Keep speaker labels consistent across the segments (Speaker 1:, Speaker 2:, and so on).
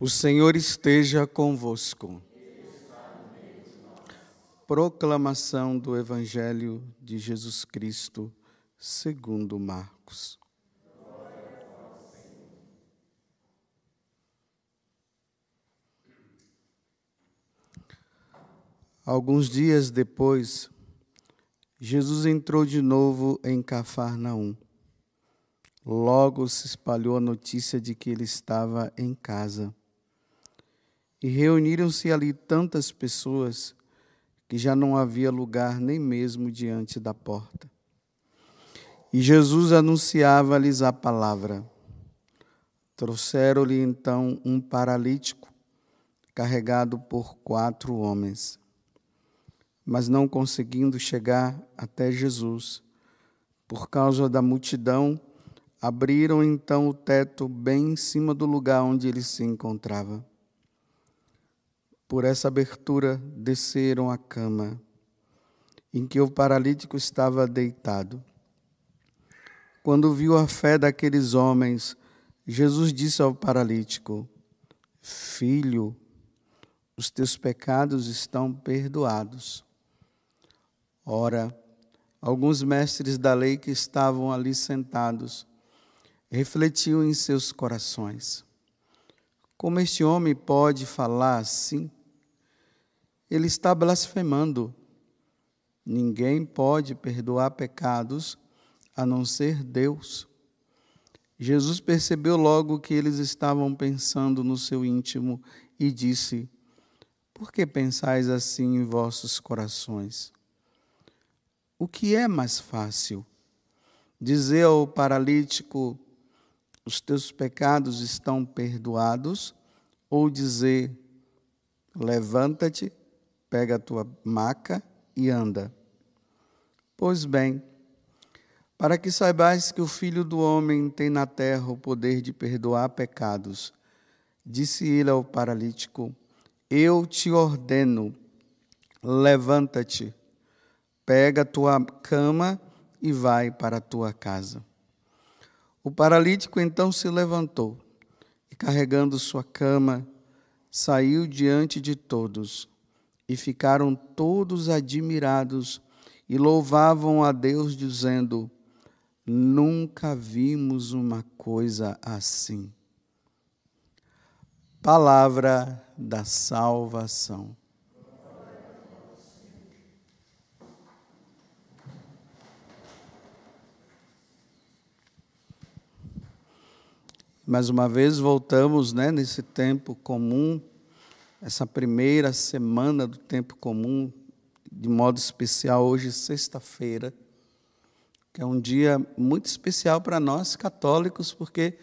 Speaker 1: O Senhor esteja convosco. Proclamação do Evangelho de Jesus Cristo, segundo Marcos. Alguns dias depois, Jesus entrou de novo em Cafarnaum. Logo se espalhou a notícia de que ele estava em casa. E reuniram-se ali tantas pessoas que já não havia lugar nem mesmo diante da porta. E Jesus anunciava-lhes a palavra. Trouxeram-lhe então um paralítico, carregado por quatro homens. Mas não conseguindo chegar até Jesus, por causa da multidão, Abriram então o teto bem em cima do lugar onde ele se encontrava. Por essa abertura desceram a cama em que o paralítico estava deitado. Quando viu a fé daqueles homens, Jesus disse ao paralítico: Filho, os teus pecados estão perdoados. Ora, alguns mestres da lei que estavam ali sentados refletiu em seus corações: Como este homem pode falar assim? Ele está blasfemando. Ninguém pode perdoar pecados a não ser Deus. Jesus percebeu logo que eles estavam pensando no seu íntimo e disse: Por que pensais assim em vossos corações? O que é mais fácil? Dizer ao paralítico: os teus pecados estão perdoados, ou dizer, levanta-te, pega a tua maca e anda. Pois bem, para que saibais que o Filho do Homem tem na terra o poder de perdoar pecados, disse ele ao paralítico: Eu te ordeno, levanta-te, pega a tua cama e vai para a tua casa. O paralítico então se levantou e, carregando sua cama, saiu diante de todos. E ficaram todos admirados e louvavam a Deus, dizendo: Nunca vimos uma coisa assim. Palavra da salvação. Mais uma vez voltamos né, nesse tempo comum, essa primeira semana do tempo comum, de modo especial hoje, sexta-feira, que é um dia muito especial para nós católicos, porque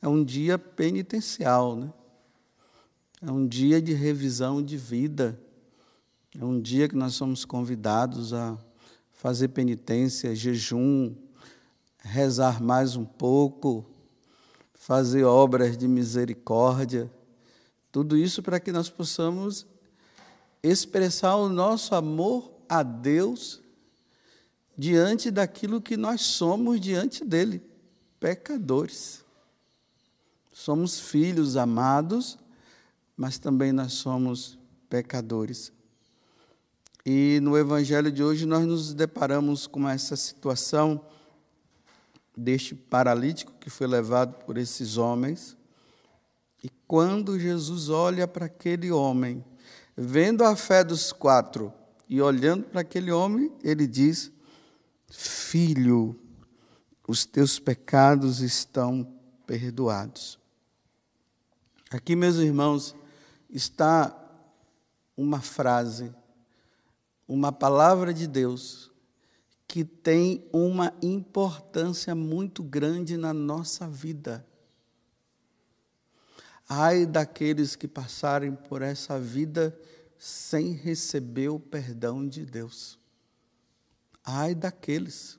Speaker 1: é um dia penitencial, né? é um dia de revisão de vida, é um dia que nós somos convidados a fazer penitência, jejum, rezar mais um pouco, fazer obras de misericórdia, tudo isso para que nós possamos expressar o nosso amor a Deus diante daquilo que nós somos diante dele, pecadores. Somos filhos amados, mas também nós somos pecadores. E no evangelho de hoje nós nos deparamos com essa situação deste paralítico que foi levado por esses homens. Quando Jesus olha para aquele homem, vendo a fé dos quatro e olhando para aquele homem, ele diz: Filho, os teus pecados estão perdoados. Aqui, meus irmãos, está uma frase, uma palavra de Deus que tem uma importância muito grande na nossa vida. Ai daqueles que passarem por essa vida sem receber o perdão de Deus. Ai daqueles.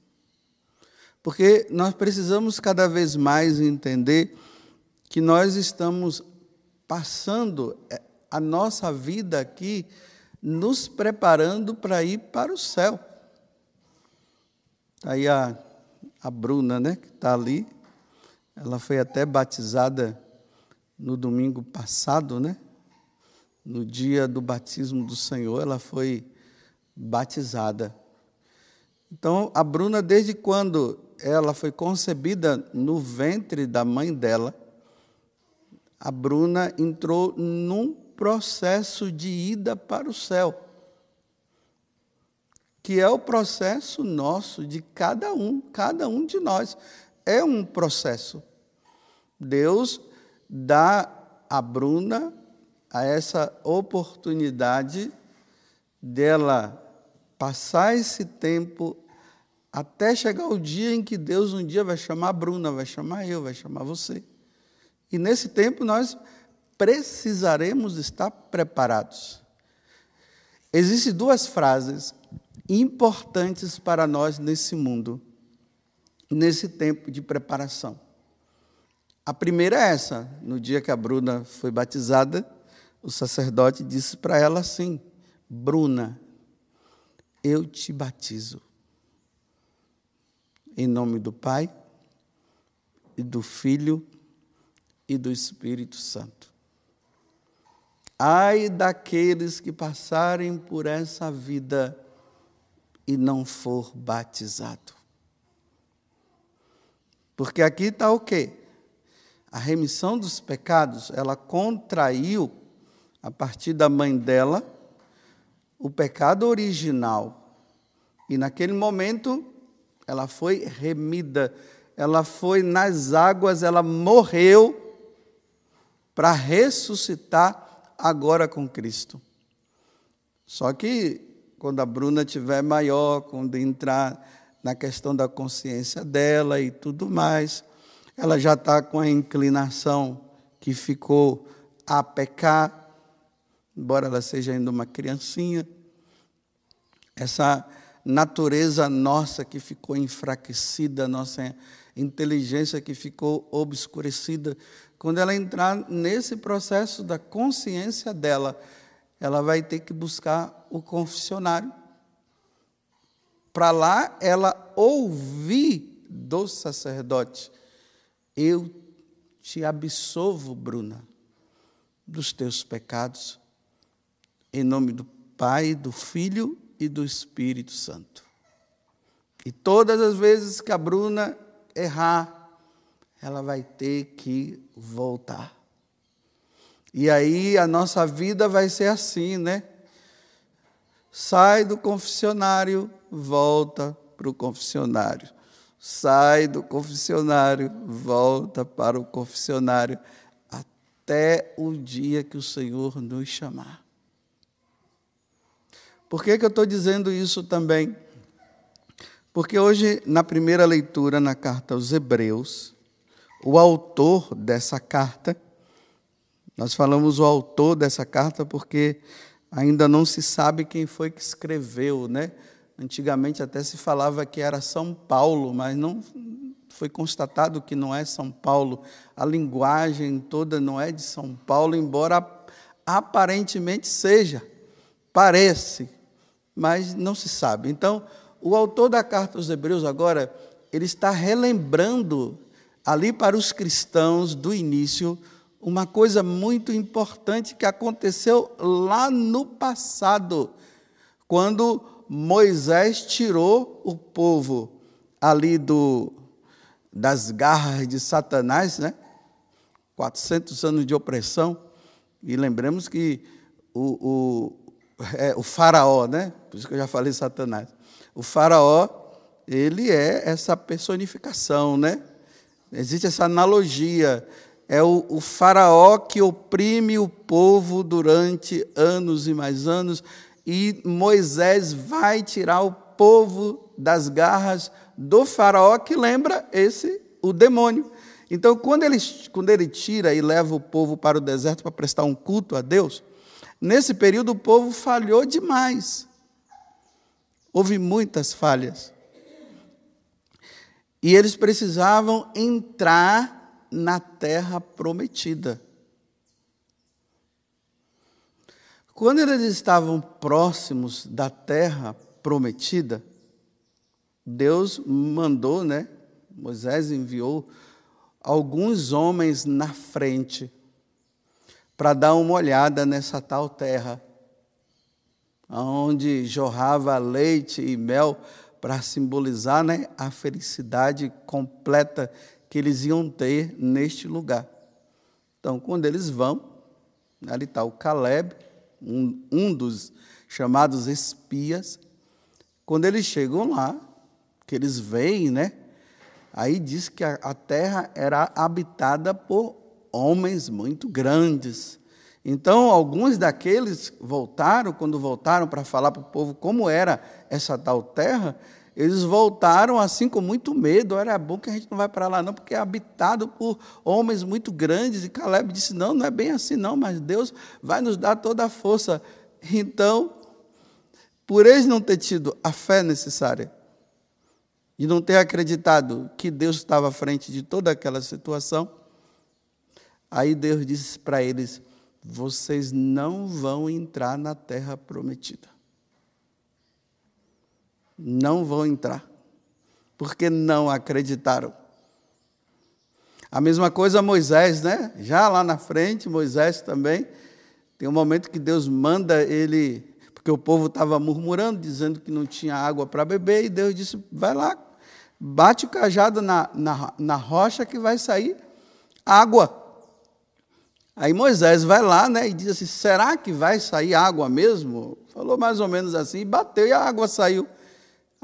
Speaker 1: Porque nós precisamos cada vez mais entender que nós estamos passando eh, a nossa vida aqui nos preparando para ir para o céu. Tá aí a, a Bruna, né, que está ali, ela foi até batizada no domingo passado, né? No dia do batismo do Senhor, ela foi batizada. Então, a Bruna, desde quando ela foi concebida no ventre da mãe dela, a Bruna entrou num processo de ida para o céu, que é o processo nosso de cada um, cada um de nós. É um processo. Deus dá a Bruna a essa oportunidade dela passar esse tempo até chegar o dia em que Deus um dia vai chamar a Bruna, vai chamar eu, vai chamar você. E nesse tempo nós precisaremos estar preparados. Existem duas frases importantes para nós nesse mundo, nesse tempo de preparação. A primeira é essa: no dia que a Bruna foi batizada, o sacerdote disse para ela assim: Bruna, eu te batizo. Em nome do Pai, e do Filho e do Espírito Santo. Ai daqueles que passarem por essa vida e não for batizado. Porque aqui está o quê? A remissão dos pecados, ela contraiu, a partir da mãe dela, o pecado original. E naquele momento, ela foi remida, ela foi nas águas, ela morreu para ressuscitar agora com Cristo. Só que quando a Bruna tiver maior, quando entrar na questão da consciência dela e tudo mais, ela já está com a inclinação que ficou a pecar, embora ela seja ainda uma criancinha. Essa natureza nossa que ficou enfraquecida, nossa inteligência que ficou obscurecida, quando ela entrar nesse processo da consciência dela, ela vai ter que buscar o confessionário. Para lá ela ouvir do sacerdote: Eu te absolvo, Bruna, dos teus pecados, em nome do Pai, do Filho e do Espírito Santo. E todas as vezes que a Bruna errar, ela vai ter que voltar. E aí a nossa vida vai ser assim, né? Sai do confessionário, volta para o confessionário. Sai do confessionário, volta para o confessionário, até o dia que o Senhor nos chamar. Por que, que eu estou dizendo isso também? Porque hoje, na primeira leitura, na carta aos Hebreus, o autor dessa carta, nós falamos o autor dessa carta porque ainda não se sabe quem foi que escreveu, né? Antigamente até se falava que era São Paulo, mas não foi constatado que não é São Paulo. A linguagem toda não é de São Paulo, embora aparentemente seja, parece, mas não se sabe. Então, o autor da carta aos Hebreus agora, ele está relembrando ali para os cristãos do início uma coisa muito importante que aconteceu lá no passado, quando Moisés tirou o povo ali do, das garras de Satanás, né? 400 anos de opressão. E lembremos que o, o, é, o faraó, né? Por isso que eu já falei Satanás. O faraó, ele é essa personificação, né? Existe essa analogia. É o, o faraó que oprime o povo durante anos e mais anos, e Moisés vai tirar o povo das garras do faraó, que lembra esse, o demônio. Então, quando ele, quando ele tira e leva o povo para o deserto para prestar um culto a Deus, nesse período o povo falhou demais. Houve muitas falhas. E eles precisavam entrar na terra prometida. Quando eles estavam próximos da terra prometida, Deus mandou, né? Moisés enviou alguns homens na frente para dar uma olhada nessa tal terra, onde jorrava leite e mel para simbolizar né, a felicidade completa que eles iam ter neste lugar. Então, quando eles vão, ali está o Caleb, um, um dos chamados espias. Quando eles chegam lá, que eles veem, né? Aí diz que a, a terra era habitada por homens muito grandes. Então, alguns daqueles voltaram, quando voltaram para falar para o povo como era essa tal terra, eles voltaram assim com muito medo. Era bom que a gente não vai para lá, não, porque é habitado por homens muito grandes. E Caleb disse: Não, não é bem assim, não, mas Deus vai nos dar toda a força. Então, por eles não ter tido a fé necessária, e não ter acreditado que Deus estava à frente de toda aquela situação, aí Deus disse para eles: vocês não vão entrar na terra prometida. Não vão entrar, porque não acreditaram. A mesma coisa Moisés, né? Já lá na frente, Moisés também, tem um momento que Deus manda ele porque o povo estava murmurando, dizendo que não tinha água para beber, e Deus disse: vai lá, bate o cajado na, na, na rocha que vai sair água. Aí Moisés vai lá né, e diz assim: será que vai sair água mesmo? Falou mais ou menos assim, bateu e a água saiu.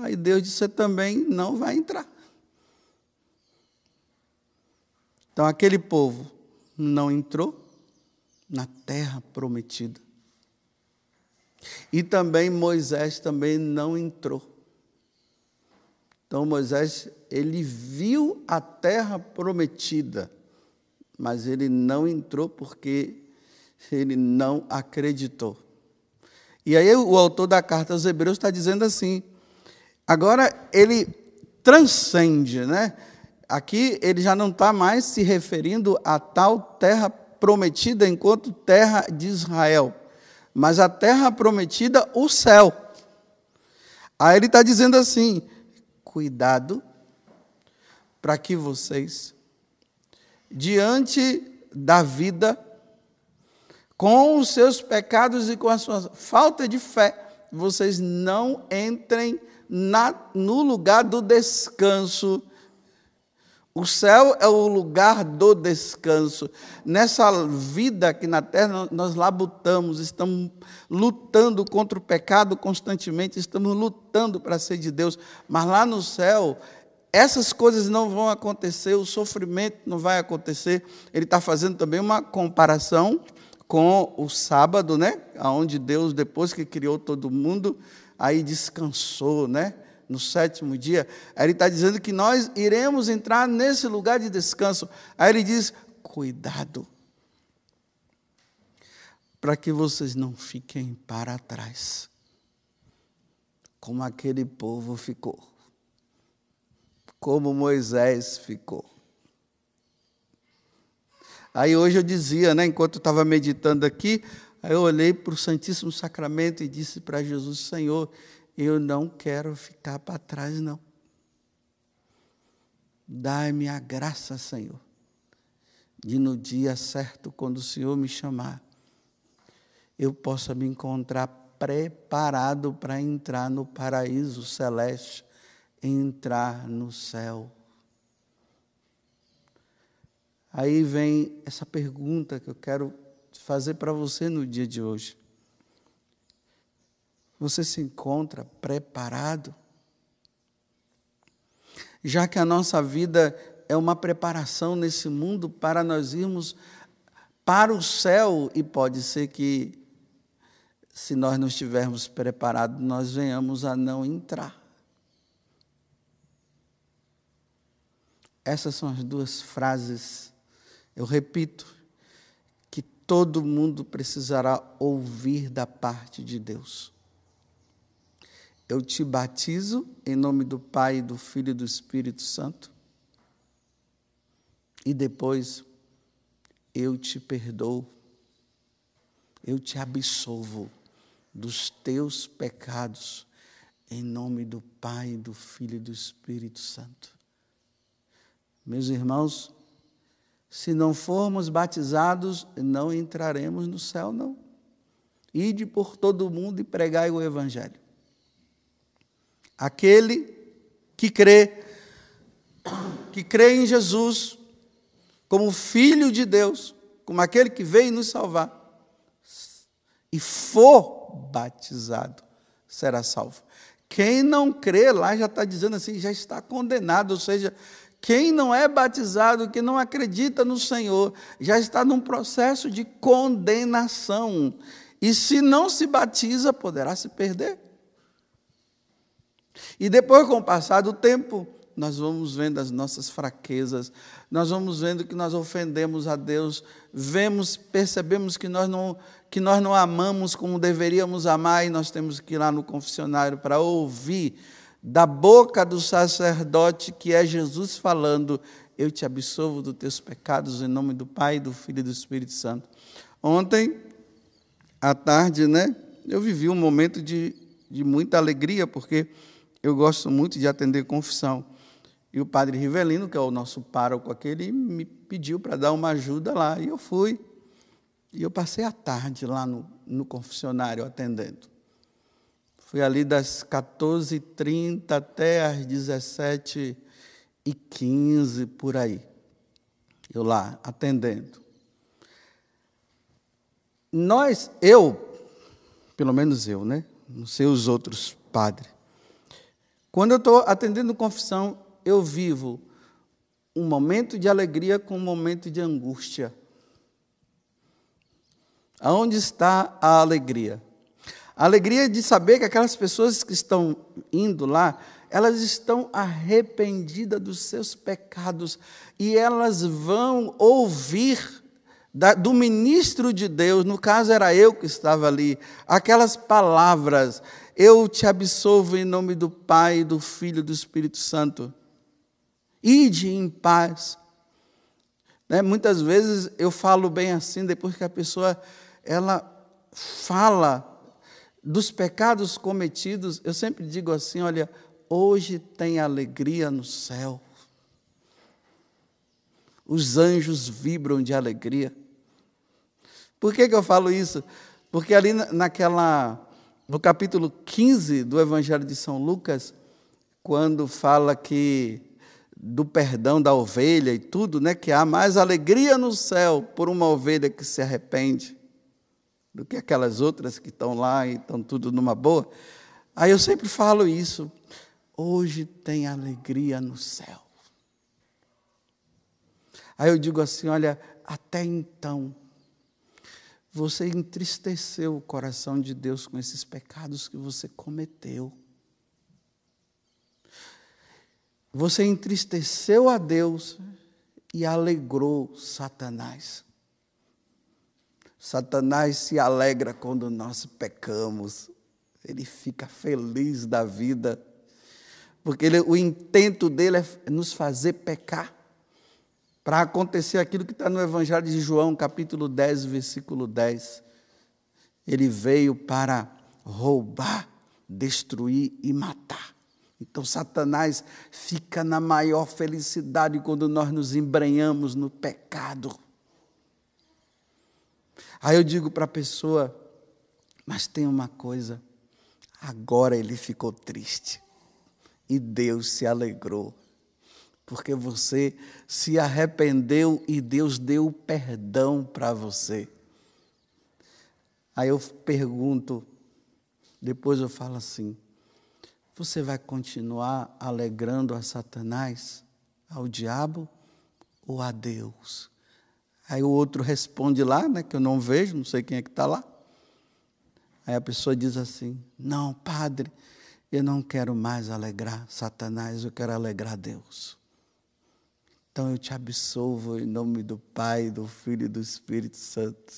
Speaker 1: Aí Deus disse: você também não vai entrar. Então aquele povo não entrou na terra prometida. E também Moisés também não entrou. Então Moisés, ele viu a terra prometida, mas ele não entrou porque ele não acreditou. E aí o autor da carta aos Hebreus está dizendo assim, agora ele transcende, né? Aqui ele já não está mais se referindo a tal terra prometida enquanto terra de Israel mas a terra prometida, o céu. Aí ele está dizendo assim: cuidado para que vocês, diante da vida, com os seus pecados e com a sua falta de fé, vocês não entrem na, no lugar do descanso o céu é o lugar do descanso. Nessa vida aqui na terra, nós labutamos, estamos lutando contra o pecado constantemente, estamos lutando para ser de Deus. Mas lá no céu, essas coisas não vão acontecer, o sofrimento não vai acontecer. Ele está fazendo também uma comparação com o sábado, né? Onde Deus, depois que criou todo mundo, aí descansou, né? no sétimo dia, aí ele está dizendo que nós iremos entrar nesse lugar de descanso. Aí ele diz: cuidado, para que vocês não fiquem para trás, como aquele povo ficou, como Moisés ficou. Aí hoje eu dizia, né, enquanto eu estava meditando aqui, aí eu olhei para o Santíssimo Sacramento e disse para Jesus: Senhor, eu não quero ficar para trás, não. Dai-me a graça, Senhor, de no dia certo, quando o Senhor me chamar, eu possa me encontrar preparado para entrar no paraíso celeste, entrar no céu. Aí vem essa pergunta que eu quero fazer para você no dia de hoje. Você se encontra preparado? Já que a nossa vida é uma preparação nesse mundo para nós irmos para o céu, e pode ser que, se nós não estivermos preparados, nós venhamos a não entrar. Essas são as duas frases, eu repito, todo mundo precisará ouvir da parte de Deus. Eu te batizo em nome do Pai, do Filho e do Espírito Santo. E depois eu te perdoo. Eu te absolvo dos teus pecados em nome do Pai, do Filho e do Espírito Santo. Meus irmãos, Se não formos batizados, não entraremos no céu, não. Ide por todo o mundo e pregai o Evangelho. Aquele que crê, que crê em Jesus como Filho de Deus, como aquele que veio nos salvar, e for batizado, será salvo. Quem não crê lá já está dizendo assim, já está condenado, ou seja, quem não é batizado, que não acredita no Senhor, já está num processo de condenação. E se não se batiza, poderá se perder. E depois, com o passar do tempo, nós vamos vendo as nossas fraquezas, nós vamos vendo que nós ofendemos a Deus, vemos, percebemos que nós não que nós não amamos como deveríamos amar e nós temos que ir lá no confessionário para ouvir da boca do sacerdote que é Jesus falando: Eu te absolvo dos teus pecados em nome do Pai, do Filho e do Espírito Santo. Ontem, à tarde, né, eu vivi um momento de, de muita alegria, porque eu gosto muito de atender confissão. E o padre Rivelino, que é o nosso pároco aquele, me pediu para dar uma ajuda lá. E eu fui. E eu passei a tarde lá no, no confessionário atendendo. Fui ali das 14h30 até as 17h15, por aí. Eu lá, atendendo. Nós, eu, pelo menos eu, né? Não sei os outros padres. Quando eu estou atendendo confissão, eu vivo um momento de alegria com um momento de angústia. Aonde está a alegria? A alegria de saber que aquelas pessoas que estão indo lá, elas estão arrependidas dos seus pecados e elas vão ouvir da, do ministro de Deus, no caso era eu que estava ali, aquelas palavras: Eu te absolvo em nome do Pai, do Filho e do Espírito Santo. Ide em paz. Né? Muitas vezes eu falo bem assim, depois que a pessoa ela fala dos pecados cometidos, eu sempre digo assim: olha, hoje tem alegria no céu. Os anjos vibram de alegria. Por que, que eu falo isso? Porque ali naquela, no capítulo 15 do Evangelho de São Lucas, quando fala que do perdão da ovelha e tudo, né, que há mais alegria no céu por uma ovelha que se arrepende do que aquelas outras que estão lá e estão tudo numa boa. Aí eu sempre falo isso. Hoje tem alegria no céu. Aí eu digo assim: olha, até então, você entristeceu o coração de Deus com esses pecados que você cometeu. Você entristeceu a Deus e alegrou Satanás. Satanás se alegra quando nós pecamos, ele fica feliz da vida, porque ele, o intento dele é nos fazer pecar, para acontecer aquilo que está no Evangelho de João, capítulo 10, versículo 10. Ele veio para roubar, destruir e matar. Então, Satanás fica na maior felicidade quando nós nos embrenhamos no pecado. Aí eu digo para a pessoa, mas tem uma coisa, agora ele ficou triste e Deus se alegrou, porque você se arrependeu e Deus deu perdão para você. Aí eu pergunto, depois eu falo assim: você vai continuar alegrando a Satanás, ao diabo ou a Deus? Aí o outro responde lá, né, que eu não vejo, não sei quem é que está lá. Aí a pessoa diz assim: Não, padre, eu não quero mais alegrar Satanás, eu quero alegrar Deus. Então eu te absolvo em nome do Pai, do Filho e do Espírito Santo.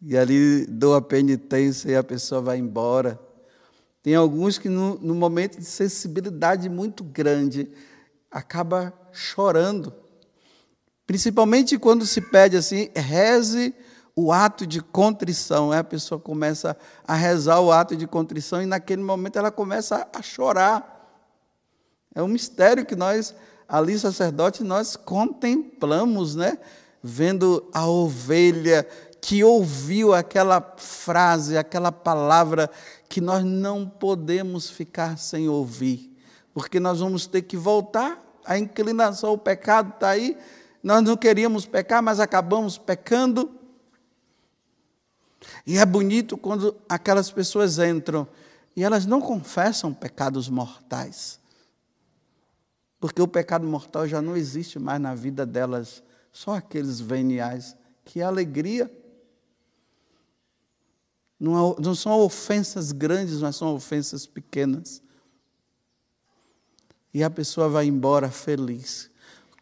Speaker 1: E ali dou a penitência e a pessoa vai embora. Tem alguns que, no, no momento de sensibilidade muito grande, acaba chorando Principalmente quando se pede assim, reze o ato de contrição. A pessoa começa a rezar o ato de contrição e naquele momento ela começa a chorar. É um mistério que nós ali, sacerdote, nós contemplamos, né? Vendo a ovelha que ouviu aquela frase, aquela palavra que nós não podemos ficar sem ouvir, porque nós vamos ter que voltar, a inclinação, o pecado está aí, nós não queríamos pecar, mas acabamos pecando. E é bonito quando aquelas pessoas entram e elas não confessam pecados mortais. Porque o pecado mortal já não existe mais na vida delas, só aqueles veniais. Que alegria! Não, não são ofensas grandes, mas são ofensas pequenas. E a pessoa vai embora feliz,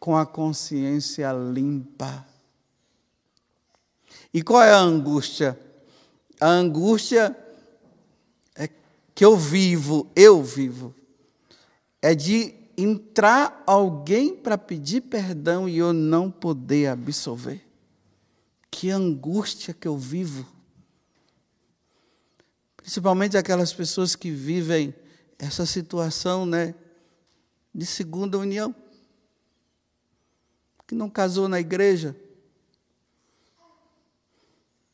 Speaker 1: com a consciência limpa. E qual é a angústia? A angústia é que eu vivo, eu vivo, é de entrar alguém para pedir perdão e eu não poder absolver. Que angústia que eu vivo. Principalmente aquelas pessoas que vivem essa situação, né, de segunda união, que não casou na igreja,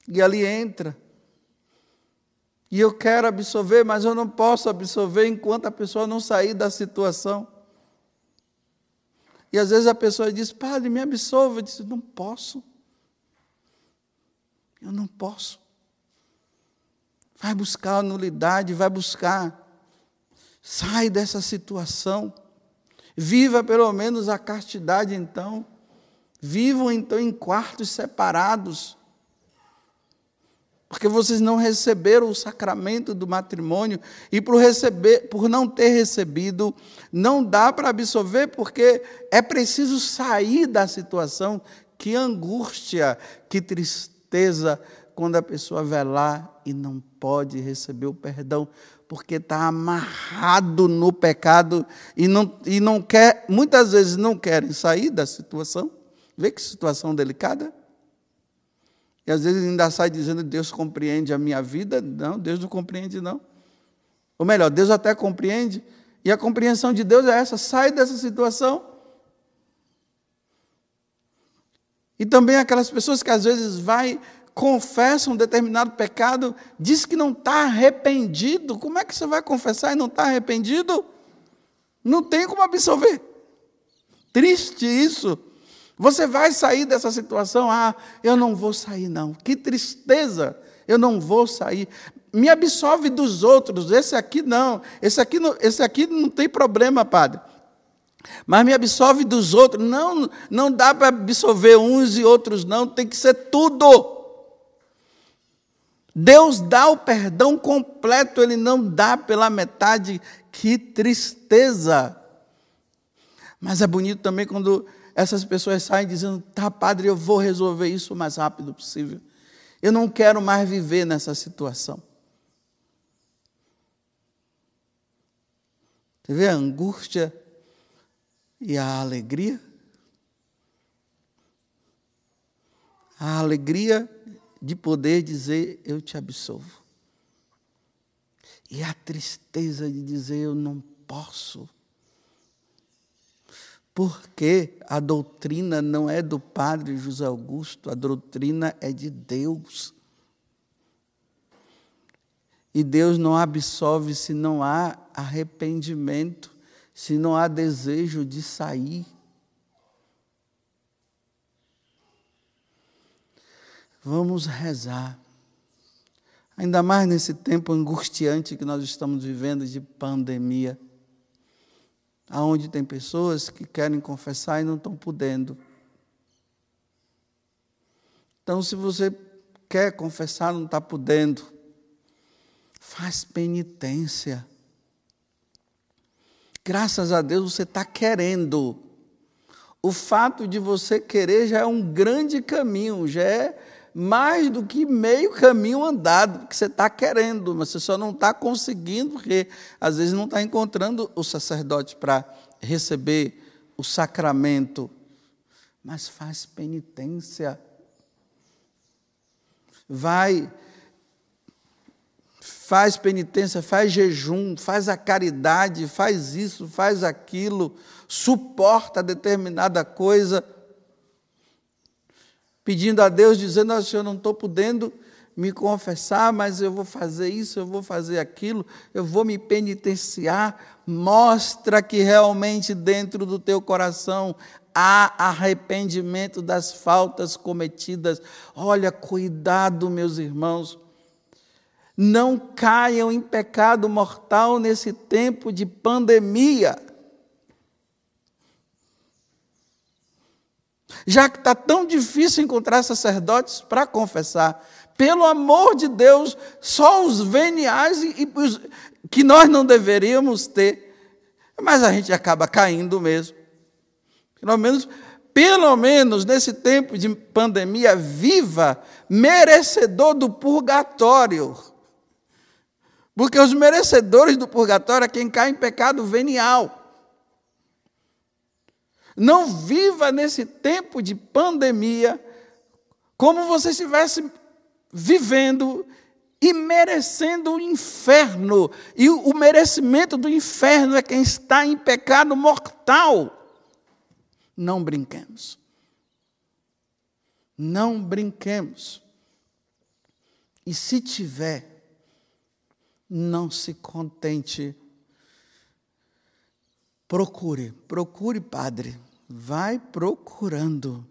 Speaker 1: e ali entra. E eu quero absorver, mas eu não posso absorver enquanto a pessoa não sair da situação. E às vezes a pessoa diz, Padre, me absolva. Eu disse, não posso. Eu não posso. Vai buscar a nulidade, vai buscar. Sai dessa situação. Viva pelo menos a castidade então. Vivam então em quartos separados. Porque vocês não receberam o sacramento do matrimônio e por receber, por não ter recebido, não dá para absorver porque é preciso sair da situação. Que angústia, que tristeza quando a pessoa vai lá e não pode receber o perdão, porque está amarrado no pecado e não, e não quer, muitas vezes não querem sair da situação. Vê que situação delicada. E às vezes ainda sai dizendo Deus compreende a minha vida. Não, Deus não compreende, não. Ou melhor, Deus até compreende, e a compreensão de Deus é essa: sai dessa situação. E também aquelas pessoas que às vezes vai confessa um determinado pecado, diz que não está arrependido. Como é que você vai confessar e não está arrependido? Não tem como absolver. Triste isso. Você vai sair dessa situação? Ah, eu não vou sair, não. Que tristeza. Eu não vou sair. Me absolve dos outros. Esse aqui não. Esse aqui não, esse aqui não tem problema, padre. Mas me absolve dos outros. Não, não dá para absolver uns e outros, não. Tem que ser tudo. Deus dá o perdão completo, Ele não dá pela metade. Que tristeza! Mas é bonito também quando essas pessoas saem dizendo: tá, padre, eu vou resolver isso o mais rápido possível. Eu não quero mais viver nessa situação. Você vê a angústia e a alegria? A alegria de poder dizer: Eu te absolvo. E a tristeza de dizer: Eu não posso. Porque a doutrina não é do padre José Augusto, a doutrina é de Deus. E Deus não absolve se não há arrependimento, se não há desejo de sair. Vamos rezar. Ainda mais nesse tempo angustiante que nós estamos vivendo de pandemia, aonde tem pessoas que querem confessar e não estão podendo. Então, se você quer confessar, não está podendo, faz penitência. Graças a Deus você está querendo. O fato de você querer já é um grande caminho, já é mais do que meio caminho andado, porque você está querendo, mas você só não está conseguindo, porque às vezes não está encontrando o sacerdote para receber o sacramento. Mas faz penitência. Vai faz penitência, faz jejum, faz a caridade, faz isso, faz aquilo, suporta determinada coisa, pedindo a Deus, dizendo: oh, Senhor, não estou podendo me confessar, mas eu vou fazer isso, eu vou fazer aquilo, eu vou me penitenciar. Mostra que realmente dentro do teu coração há arrependimento das faltas cometidas. Olha, cuidado, meus irmãos. Não caiam em pecado mortal nesse tempo de pandemia. Já que está tão difícil encontrar sacerdotes para confessar, pelo amor de Deus, só os veniais e, e que nós não deveríamos ter, mas a gente acaba caindo mesmo. Pelo menos, pelo menos nesse tempo de pandemia, viva merecedor do purgatório. Porque os merecedores do purgatório é quem cai em pecado venial. Não viva nesse tempo de pandemia como você estivesse vivendo e merecendo o inferno. E o merecimento do inferno é quem está em pecado mortal. Não brinquemos. Não brinquemos. E se tiver, não se contente. Procure, procure, padre. Vai procurando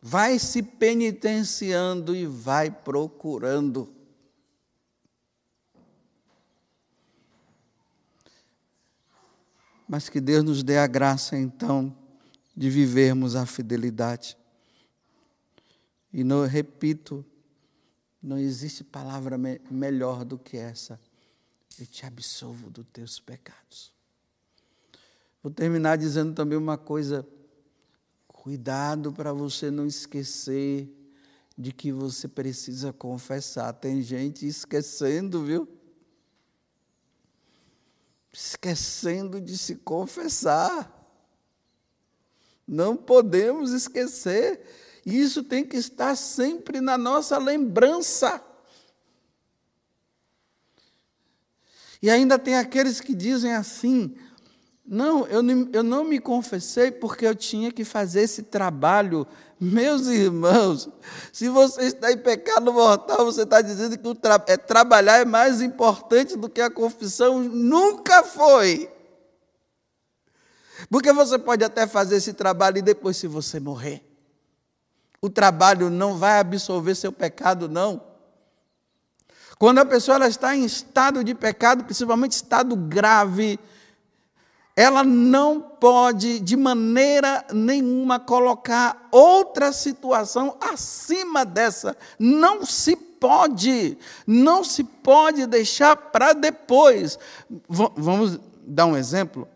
Speaker 1: vai se penitenciando e vai procurando. Mas que Deus nos dê a graça, então, de vivermos a fidelidade. E não repito, não existe palavra me melhor do que essa. Eu te absolvo dos teus pecados. Vou terminar dizendo também uma coisa Cuidado para você não esquecer de que você precisa confessar. Tem gente esquecendo, viu? Esquecendo de se confessar. Não podemos esquecer. Isso tem que estar sempre na nossa lembrança. E ainda tem aqueles que dizem assim: não, eu não, eu não me confessei porque eu tinha que fazer esse trabalho. Meus irmãos, se você está em pecado mortal, você está dizendo que tra é, trabalhar é mais importante do que a confissão. Nunca foi. Porque você pode até fazer esse trabalho e depois, se você morrer, o trabalho não vai absolver seu pecado, não. Quando a pessoa está em estado de pecado, principalmente estado grave, ela não pode, de maneira nenhuma, colocar outra situação acima dessa. Não se pode, não se pode deixar para depois. V vamos dar um exemplo?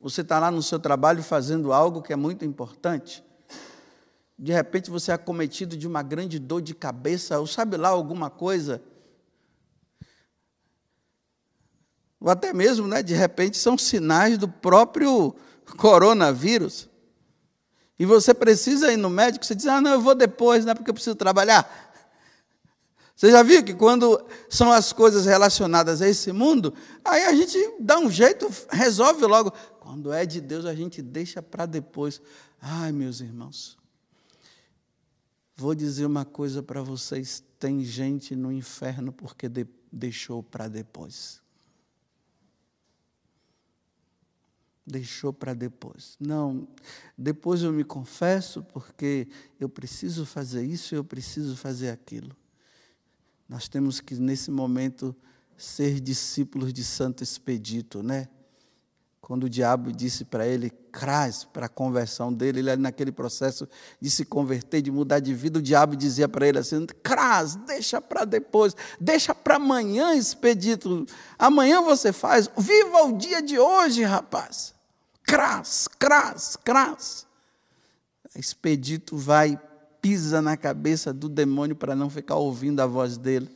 Speaker 1: Você está lá no seu trabalho fazendo algo que é muito importante. De repente você é acometido de uma grande dor de cabeça, ou sabe lá alguma coisa ou até mesmo, né, de repente, são sinais do próprio coronavírus. E você precisa ir no médico, você diz, ah, não, eu vou depois, não é porque eu preciso trabalhar. Você já viu que quando são as coisas relacionadas a esse mundo, aí a gente dá um jeito, resolve logo. Quando é de Deus, a gente deixa para depois. Ai, meus irmãos, vou dizer uma coisa para vocês: tem gente no inferno porque de, deixou para depois. Deixou para depois. Não, depois eu me confesso porque eu preciso fazer isso, eu preciso fazer aquilo. Nós temos que, nesse momento, ser discípulos de Santo Expedito, né? Quando o diabo disse para ele, crás para a conversão dele, ele naquele processo de se converter, de mudar de vida, o diabo dizia para ele assim: crás, deixa para depois, deixa para amanhã, Expedito. Amanhã você faz, viva o dia de hoje, rapaz crás, crás, crás. Expedito vai, pisa na cabeça do demônio para não ficar ouvindo a voz dele.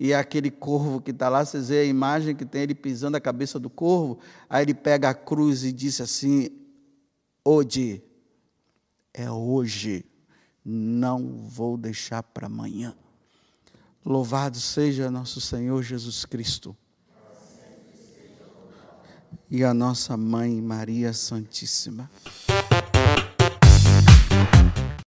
Speaker 1: E é aquele corvo que está lá, vocês veem a imagem que tem ele pisando a cabeça do corvo. Aí ele pega a cruz e disse assim: Hoje, é hoje, não vou deixar para amanhã. Louvado seja nosso Senhor Jesus Cristo. E a nossa mãe Maria Santíssima.